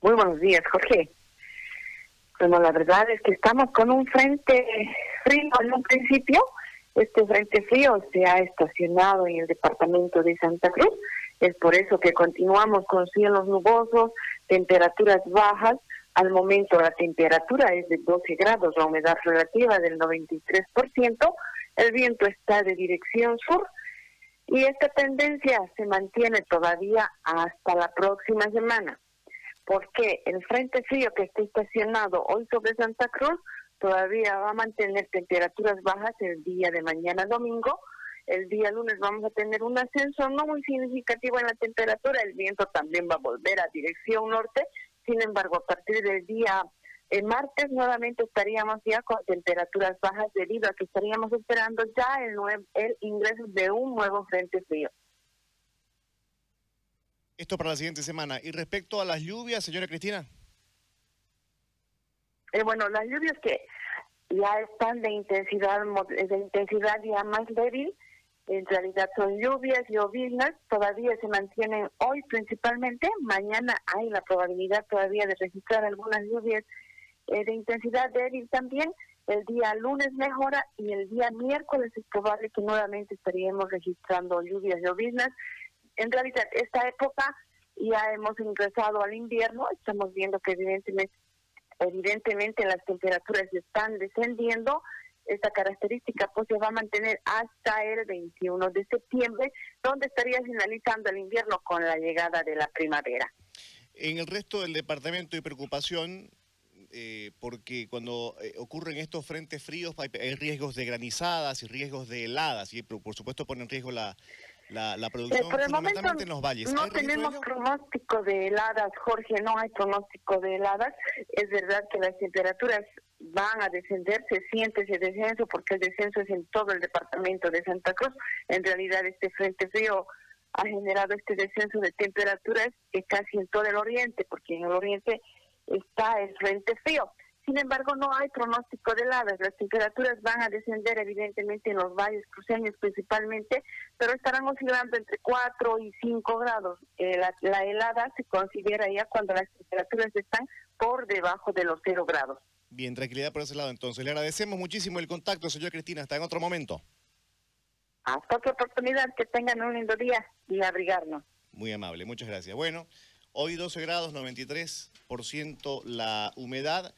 Muy buenos días, Jorge. Bueno, la verdad es que estamos con un frente frío en un principio. Este frente frío se ha estacionado en el departamento de Santa Cruz. Es por eso que continuamos con cielos nubosos, temperaturas bajas. Al momento la temperatura es de 12 grados, la humedad relativa del 93%. El viento está de dirección sur y esta tendencia se mantiene todavía hasta la próxima semana porque el frente frío que está estacionado hoy sobre Santa Cruz todavía va a mantener temperaturas bajas el día de mañana domingo. El día lunes vamos a tener un ascenso no muy significativo en la temperatura, el viento también va a volver a dirección norte, sin embargo a partir del día eh, martes nuevamente estaríamos ya con temperaturas bajas debido a que estaríamos esperando ya el, el ingreso de un nuevo frente frío. Esto para la siguiente semana. Y respecto a las lluvias, señora Cristina. Eh, bueno, las lluvias que ya están de intensidad de intensidad ya más débil, en realidad son lluvias, lloviznas, todavía se mantienen hoy principalmente, mañana hay la probabilidad todavía de registrar algunas lluvias eh, de intensidad débil también, el día lunes mejora y el día miércoles es probable que nuevamente estaríamos registrando lluvias, lloviznas, en realidad esta época ya hemos ingresado al invierno, estamos viendo que evidentemente, evidentemente las temperaturas están descendiendo, esta característica pues se va a mantener hasta el 21 de septiembre, donde estaría finalizando el invierno con la llegada de la primavera. En el resto del departamento hay preocupación eh, porque cuando eh, ocurren estos frentes fríos hay, riesgos de granizadas y riesgos de heladas y por supuesto pone en riesgo la, la, producción por el momento en los valles. No tenemos pronóstico de heladas, Jorge, no hay pronóstico de heladas. Es verdad que las temperaturas van a descender, se siente ese descenso porque el descenso es en todo el departamento de Santa Cruz. En realidad este frente frío ha generado este descenso de temperaturas que casi en todo el oriente, porque en el oriente está el frente frío. Sin embargo, no hay pronóstico de heladas. Las temperaturas van a descender evidentemente en los valles cruceños principalmente, pero estarán oscilando entre 4 y 5 grados. Eh, la, helada se considera ya cuando las temperaturas están por debajo de los 0 grados. Bien, tranquilidad por ese lado entonces. Le agradecemos muchísimo el contacto, señor Cristina. Hasta en otro momento. Hasta otra oportunidad. Que tengan un lindo día y abrigarnos. Muy amable, muchas gracias. Bueno, hoy 12 grados, 93% la humedad.